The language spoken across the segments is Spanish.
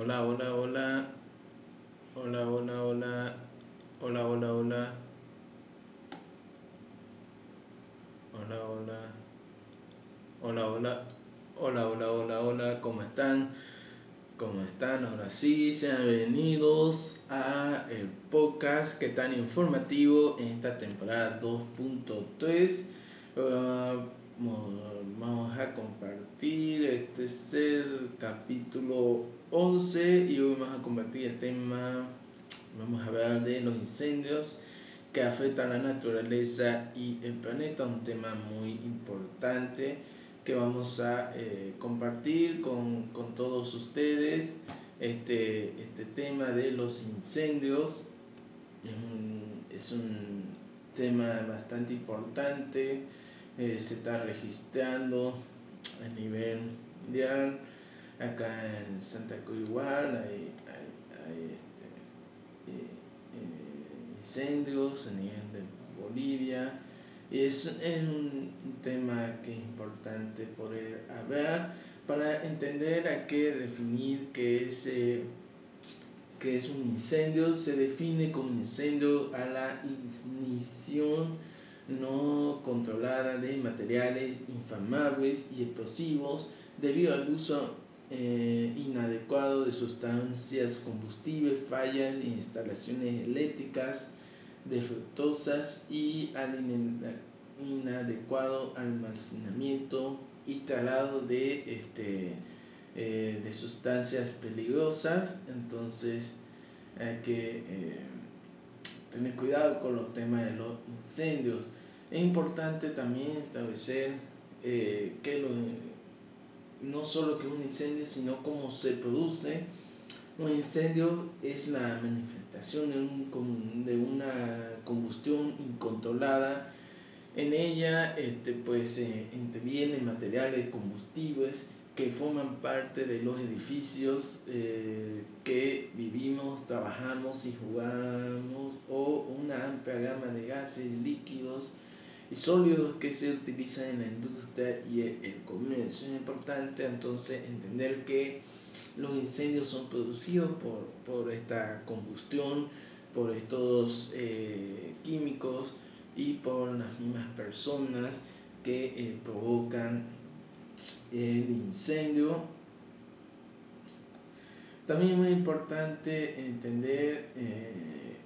Hola, hola, hola. Hola, hola, hola. Hola, hola, hola. Hola, hola. Hola, hola. Hola, hola, hola, hola. ¿Cómo están? ¿Cómo están? Ahora sí, sean bienvenidos a el podcast que tan informativo en esta temporada 2.3. Uh, vamos a compartir este es el capítulo 11 y hoy vamos a compartir el tema, vamos a hablar de los incendios que afectan la naturaleza y el planeta, un tema muy importante que vamos a eh, compartir con, con, todos ustedes. Este, este tema de los incendios es un, es un tema bastante importante, eh, se está registrando a nivel mundial acá en Santa Cruz igual hay, hay, este, eh, eh, incendios a nivel de Bolivia y es, un tema que es importante poder hablar para entender a qué definir qué es, eh, qué es un incendio. Se define como incendio a la ignición no controlada de materiales inflamables y explosivos debido al uso eh, inadecuado de sustancias combustibles, fallas en instalaciones eléctricas defectuosas y al inadecuado almacenamiento instalado de, este, eh, de sustancias peligrosas. Entonces hay que eh, tener cuidado con los temas de los incendios. Es importante también establecer eh, que lo, no solo que un incendio, sino cómo se produce. Un incendio es la manifestación de, un, de una combustión incontrolada. En ella este, pues, intervienen materiales combustibles que forman parte de los edificios eh, que vivimos, trabajamos y jugamos, o una amplia gama de gases líquidos y sólidos que se utilizan en la industria y el comercio. Es importante entonces entender que los incendios son producidos por, por esta combustión, por estos eh, químicos y por las mismas personas que eh, provocan el incendio. También es muy importante entender eh,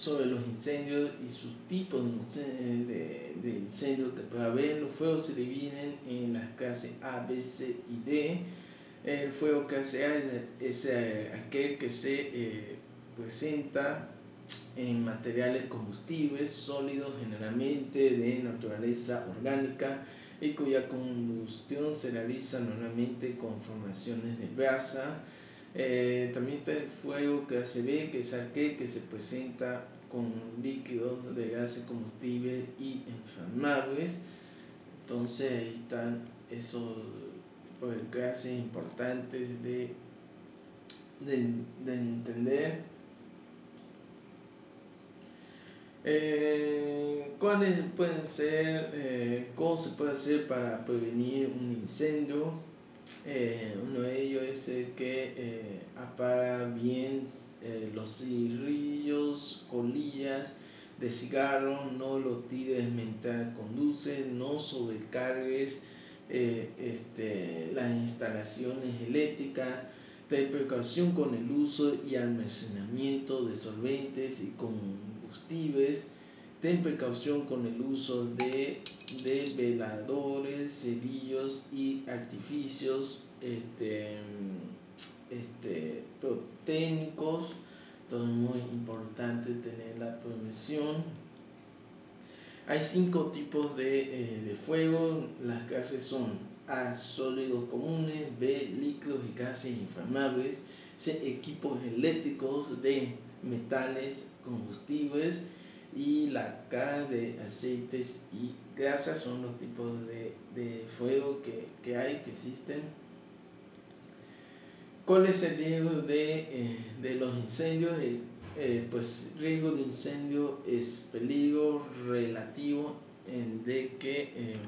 sobre los incendios y sus tipos de, de, incendios que puede haber. Los fuegos se dividen en las clases A, B, C y D. El fuego clase A es eh, aquel que se eh, presenta en materiales combustibles sólidos generalmente de naturaleza orgánica y cuya combustión se realiza normalmente con formaciones de brasa eh, también está el fuego que se ve, que es aquel que se presenta con líquidos de gases combustibles y inflamables. Entonces ahí están esos de gases importantes de, de, entender. Eh, ¿Cuáles pueden ser, eh, cómo se puede hacer para prevenir un incendio? Eh, uno de ellos es el que eh, apaga bien eh, los cigarrillos, colillas de cigarro, no lo tires mientras conduces, no sobrecargues este, las instalaciones eléctricas, ten precaución con el uso y almacenamiento de solventes y combustibles, ten precaución con el uso de de veladores, cerillos y artificios este, este, técnicos. Todo es muy importante tener la prevención. Hay cinco tipos de, eh, de fuego. Las gases son A, sólidos comunes, B, líquidos y gases inflamables, C, equipos eléctricos, D, metales, combustibles y la K de aceites y grasas son los tipos de, de fuego que, que, hay, que existen. ¿Cuál es el riesgo de, eh, de los incendios? Eh, eh, pues riesgo de incendio es peligro relativo de que, em,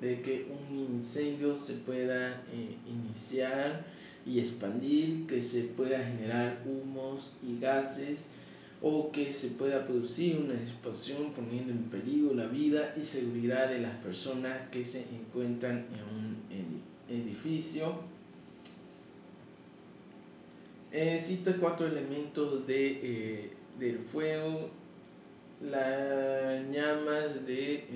de que un incendio se pueda eh, iniciar y expandir, que se pueda generar humos y gases o que se pueda producir una explosión poniendo en peligro la vida y seguridad de las personas que se encuentran en un edificio. Existen cuatro elementos de, eh, del fuego, las llamas de, eh,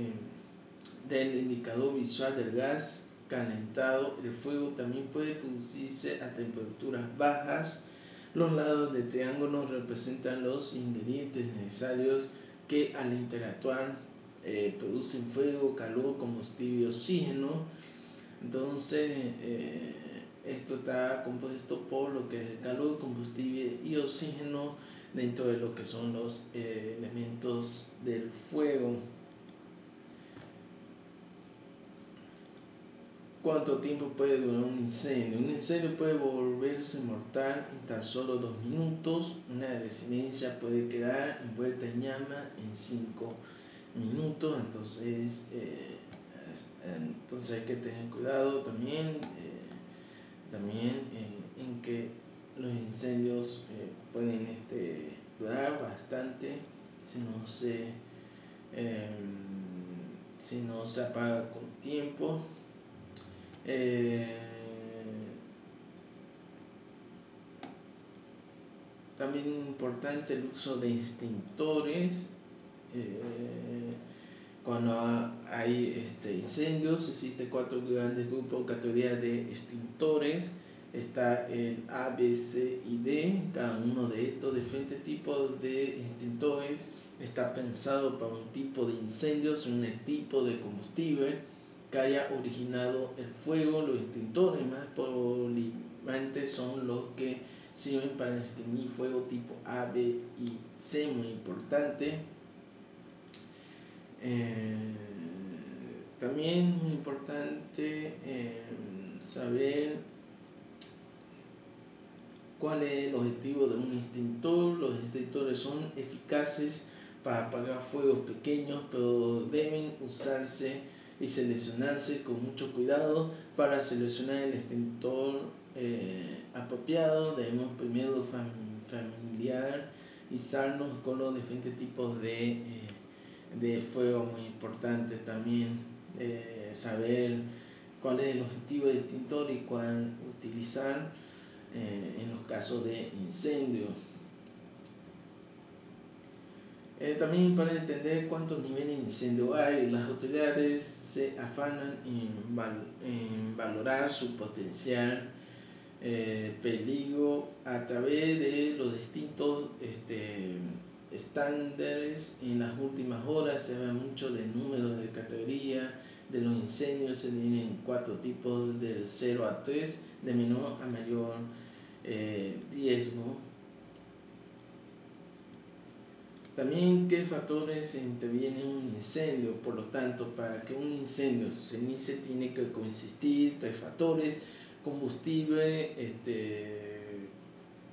del indicador visual del gas calentado. El fuego también puede producirse a temperaturas bajas los lados de triángulo representan los ingredientes necesarios que al interactuar eh, producen fuego, calor, combustible oxígeno. Entonces, eh, esto está compuesto por lo que es calor, combustible y oxígeno dentro de lo que son los eh, elementos del fuego. ¿Cuánto tiempo puede durar un incendio? Un incendio puede volverse mortal en tan solo dos minutos. Una residencia puede quedar envuelta en llama en cinco minutos. Entonces, eh, entonces hay que tener cuidado también, eh, también en, que los incendios eh, pueden este, durar bastante si no se, em, si no se apaga con tiempo. Eh, también importante el uso de extintores. Eh, cuando hay este, incendios, existen cuatro grandes grupos, categorías de extintores. Está el A, B, C y D. Cada uno de estos diferentes tipos de extintores está pensado para un tipo de incendios, un tipo de combustible que haya originado el fuego, los extintores más polivalentes son los que sirven para extinguir fuego tipo A, B y C, muy importante. Eh, también muy importante eh, saber cuál es el objetivo de un extintor. Los extintores son eficaces para apagar fuegos pequeños, pero deben usarse y seleccionarse con mucho cuidado. Para seleccionar el extintor eh, apropiado debemos primero familiarizarnos con los diferentes tipos de, eh, de fuego, muy importante también eh, saber cuál es el objetivo del extintor y cuál utilizar en los casos de incendio. Eh, también para entender cuántos niveles de incendio hay, las autoridades se afanan en, valorar su potencial eh, peligro a través de los distintos este, estándares. En las últimas horas se ve mucho de números de categoría de los incendios, se tienen cuatro tipos del 0 a 3, de menor a mayor eh, riesgo También qué factores intervienen en un incendio. Por lo tanto, para que un incendio se inicie tiene que consistir tres factores. Combustible, este,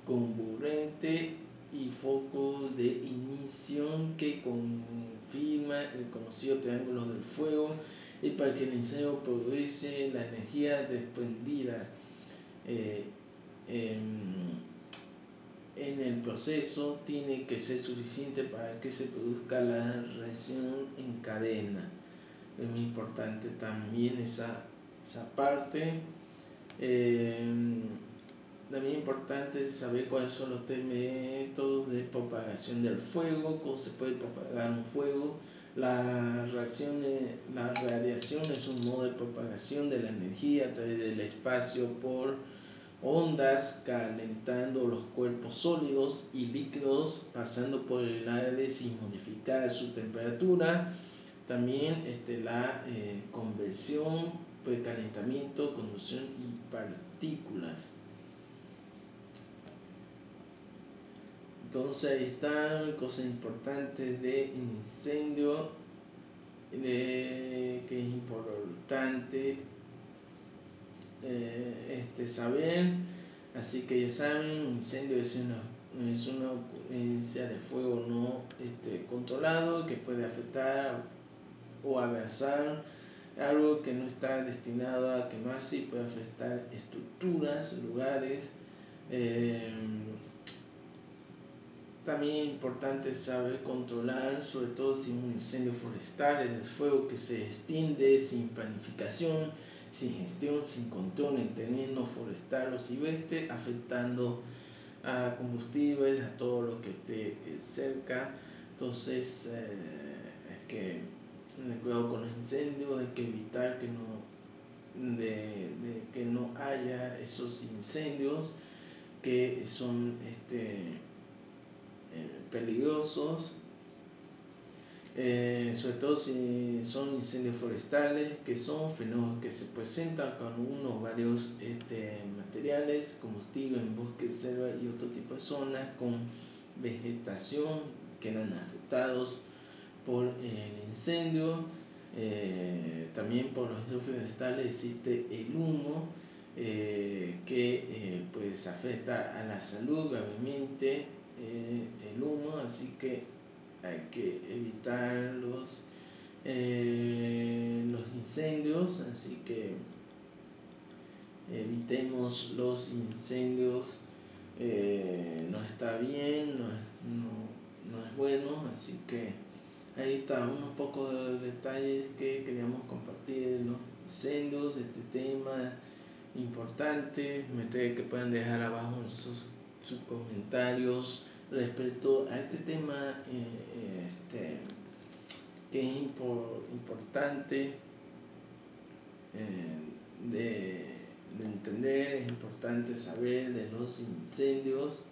comburente y foco de ignición que confirma el conocido triángulo del fuego y para que el incendio produce la energía desprendida. Eh, em, proceso tiene que ser suficiente para que se produzca la reacción en cadena. Es muy importante también esa, esa parte. Eh, también importante saber cuáles son los métodos de propagación del fuego, cómo se puede propagar un fuego. La radiación, la radiación es un modo de propagación de la energía a través del espacio por ondas calentando los cuerpos sólidos y líquidos pasando por el aire sin modificar su temperatura. También este, la eh, conversión, precalentamiento, conducción y partículas. Entonces ahí están cosas importantes de incendio de, que es importante eh, este, saber. Así que ya saben, un incendio es una, es una ocurrencia de fuego no este, controlado que puede afectar o abrazar algo que no está destinado a quemarse y puede afectar estructuras, lugares. Eh, también importante saber controlar, sobre todo si un incendio forestal es el fuego que se extiende sin planificación, sin gestión, sin control en terreno forestal o silvestre, afectando a combustibles, a todo lo que esté eh, cerca. Entonces, eh, hay que tener cuidado con los incendios, hay que evitar que no, de, que no haya esos incendios que son este, eh, peligrosos eh, sobre todo si son incendios forestales, que son fenómenos que se presentan con uno o varios este, materiales, combustible en bosques, selva y otro tipo de zonas con vegetación que eran afectados por el incendio. Eh, también por los incendios forestales existe el humo eh, que pues afecta a la salud gravemente el humo, así que hay que evitar los, eh, los incendios, así que evitemos los incendios, eh, no está bien, no, no, es bueno, así que ahí está unos pocos de detalles que queríamos compartir, los incendios, este tema importante, me que puedan dejar abajo sus, sus comentarios respecto a este tema eh, este, que es importante eh, de, entender, es importante saber de los incendios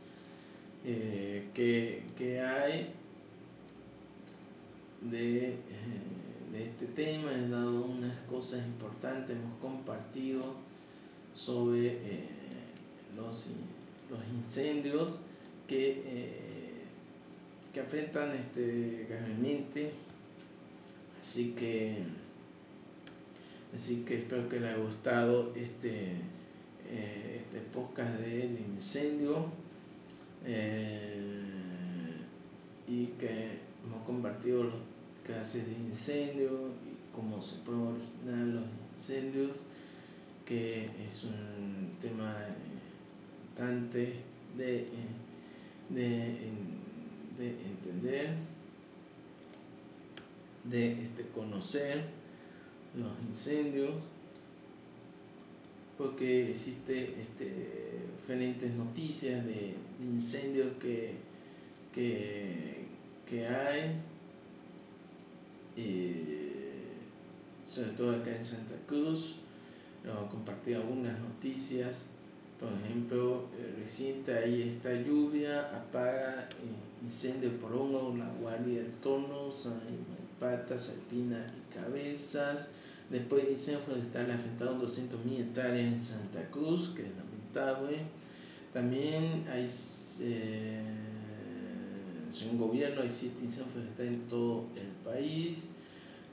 eh, que, hay de, de, este tema, he dado unas cosas importantes, hemos compartido sobre los incendios que, eh, que afectan este, gravemente. Así que, así que espero que les haya gustado este, eh, este podcast del incendio eh, y que hemos compartido los casos de incendio y cómo se pueden originar los incendios, que es un tema importante de de, de entender, de este, conocer los incendios, porque existe este, diferentes noticias de, incendios que, que, hay, eh, sobre todo acá en Santa Cruz, he compartido algunas noticias por ejemplo, eh, reciente ahí esta lluvia apaga eh, incendio por uno, la guardia del tono, patas, alpina y cabezas. Después incendio forestal afectado 200.000 hectáreas en Santa Cruz, que es lamentable. También hay, eh, según gobierno, hay 7 incendios forestales en todo el país.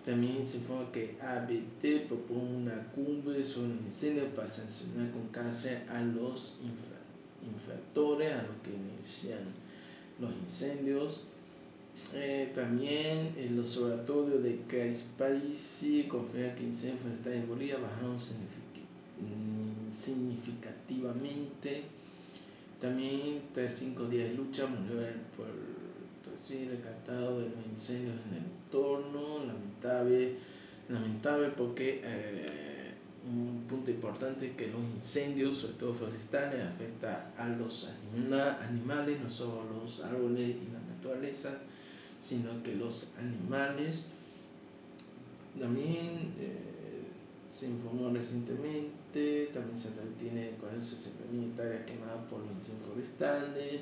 También se informa que ABT propone una cumbre sobre el incendio para sancionar con cárcel a los infractores, a los que inician los incendios. Eh, también el observatorio de Paisi confirma que incendios forestales en Bolivia bajaron significativamente. También tras cinco días de lucha murió por sí, recatado de los incendios en el entorno, lamentable, lamentable porque eh, un punto importante es que los incendios, sobre todo forestales, afectan a los animales, no solo los árboles y la naturaleza, sino que los animales. También eh, se informó recientemente, también se tiene 60.000 hectáreas quemadas por los incendios forestales,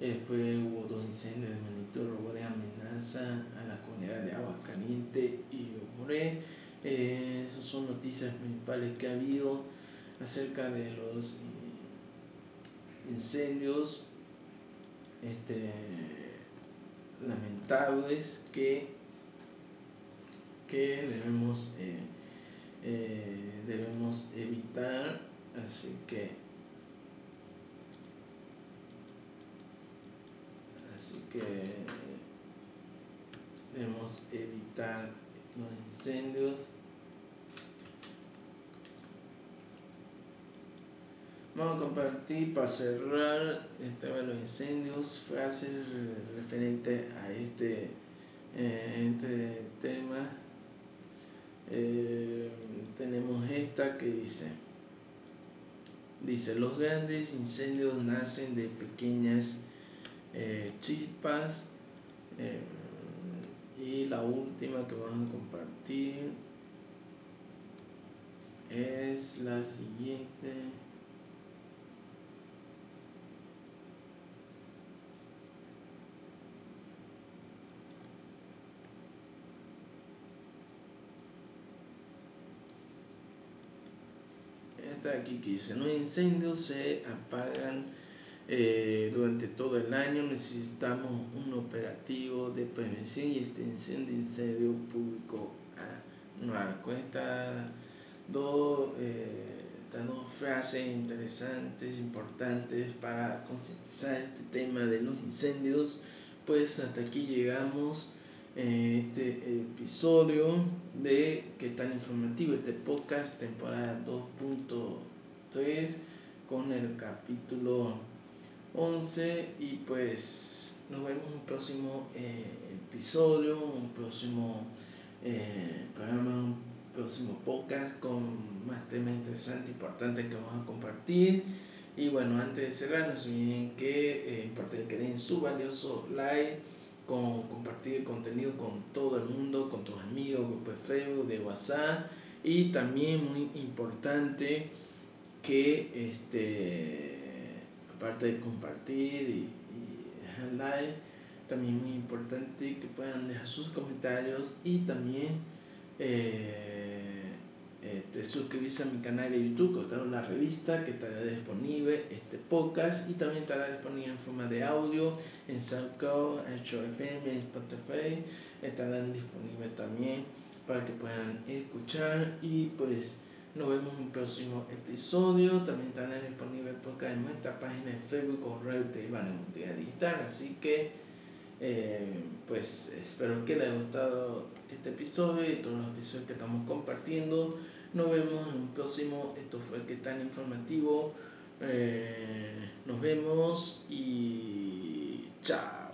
Después hubo dos incendios de magnitud Roboré amenaza a la comunidad de Agua Caliente y Roboré. Eh, esas son noticias principales que ha habido acerca de los incendios este, lamentables que, que debemos, eh, eh, debemos evitar. Así que que debemos evitar los incendios. Vamos a compartir para cerrar el tema de los incendios, frases referentes a este, eh, este tema. Eh, tenemos esta que dice, dice, los grandes incendios nacen de pequeñas eh, chispas. y la última que vamos a compartir es la siguiente. Esta aquí que dice, los incendios se apagan eh, durante todo el año, necesitamos un operativo de prevención y extensión de incendio público anual. Con dos, eh, estas dos frases interesantes, importantes para concientizar este tema de los incendios. Pues hasta aquí llegamos en este episodio de que tan informativo este podcast temporada 2.3 con el capítulo 11 y pues nos vemos en un próximo eh, episodio un próximo eh, programa próximo podcast con más temas interesantes, importantes que vamos a compartir. Y bueno, antes de cerrar, no se olviden que eh, que den su valioso like, con compartir el contenido con todo el mundo, con tus amigos, grupos de Facebook, de WhatsApp. Y también muy importante que este aparte de compartir y, dejar like, también muy importante que puedan dejar sus comentarios y también eh, este, suscribirse a mi canal de YouTube, con la revista que estará disponible, este podcast y también estará disponible en forma de audio en SoundCloud, en FM, en Spotify, estarán disponibles también para que puedan escuchar y pues nos vemos en un próximo episodio. También estará disponible el podcast en nuestra página de Facebook con Red de Digital. Así que eh, pues espero que les haya gustado este episodio y todos los episodios que estamos compartiendo. Nos vemos en un próximo. Esto fue que tan informativo. Eh, nos vemos y chao.